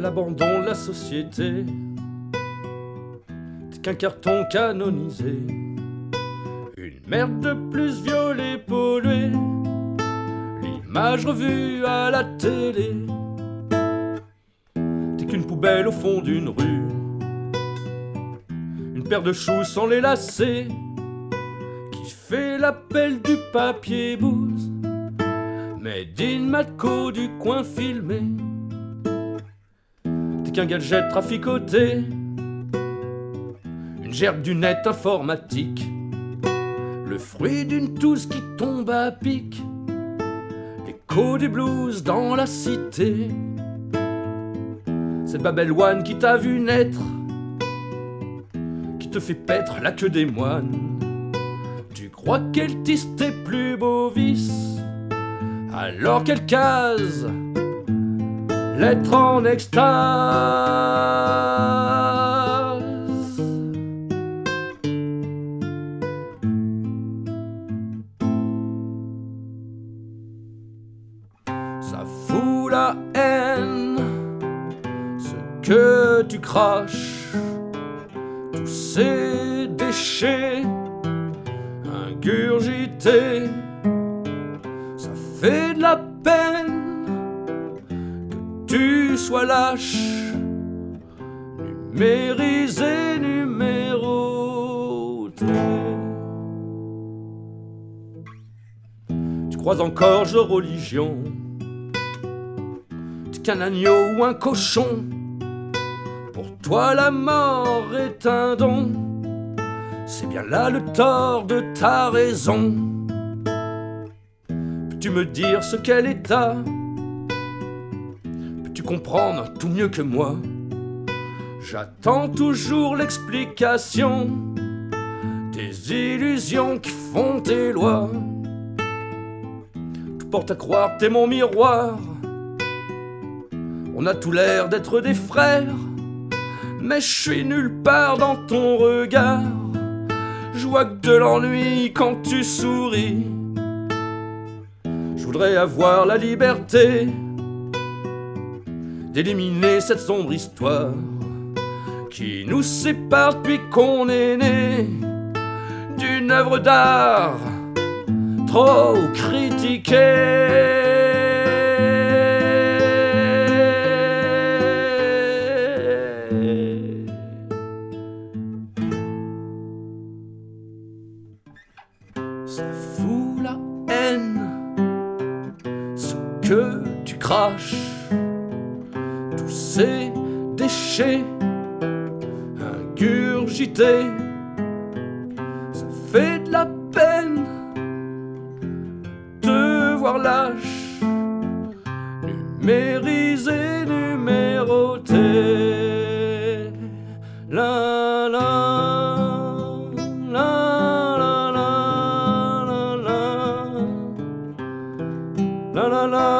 l'abandon de la société. T'es qu'un carton canonisé. Une merde de plus violée, polluée. L'image revue à la télé. T'es qu'une poubelle au fond d'une rue. Une paire de choux sans les lacets. Qui fait l'appel du papier bouse. Made in Matco du coin filmé. Gadget traficoté. Une gerbe du net informatique. Le fruit d'une tousse qui tombe à pic. L'écho des blues dans la cité. Cette Babel One qui t'a vu naître. Qui te fait paître la queue des moines. Tu crois qu'elle tisse tes plus beaux vices alors qu'elle case l'être en extase. Ça fout la haine, ce que tu craches, tous ces déchets ingurgités fait de la peine tu sois lâche, numérisé, numéroté. Tu crois encore je religion, tu qu'un agneau ou un cochon? Pour toi la mort est un don, c'est bien là le tort de ta raison. Peux-tu me dire ce qu'est l'état Peux-tu comprendre tout mieux que moi J'attends toujours l'explication des illusions qui font tes lois. Tout porte à croire, t'es mon miroir. On a tout l'air d'être des frères, mais je suis nulle part dans ton regard. Je vois que de l'ennui quand tu souris. Je voudrais avoir la liberté d'éliminer cette sombre histoire qui nous sépare depuis qu'on est né d'une œuvre d'art trop critiquée. Ça fout la haine que tu craches tous ces déchets ingurgités. Ça fait de la peine de voir lâche, numériser, numéroter. La la la. la la la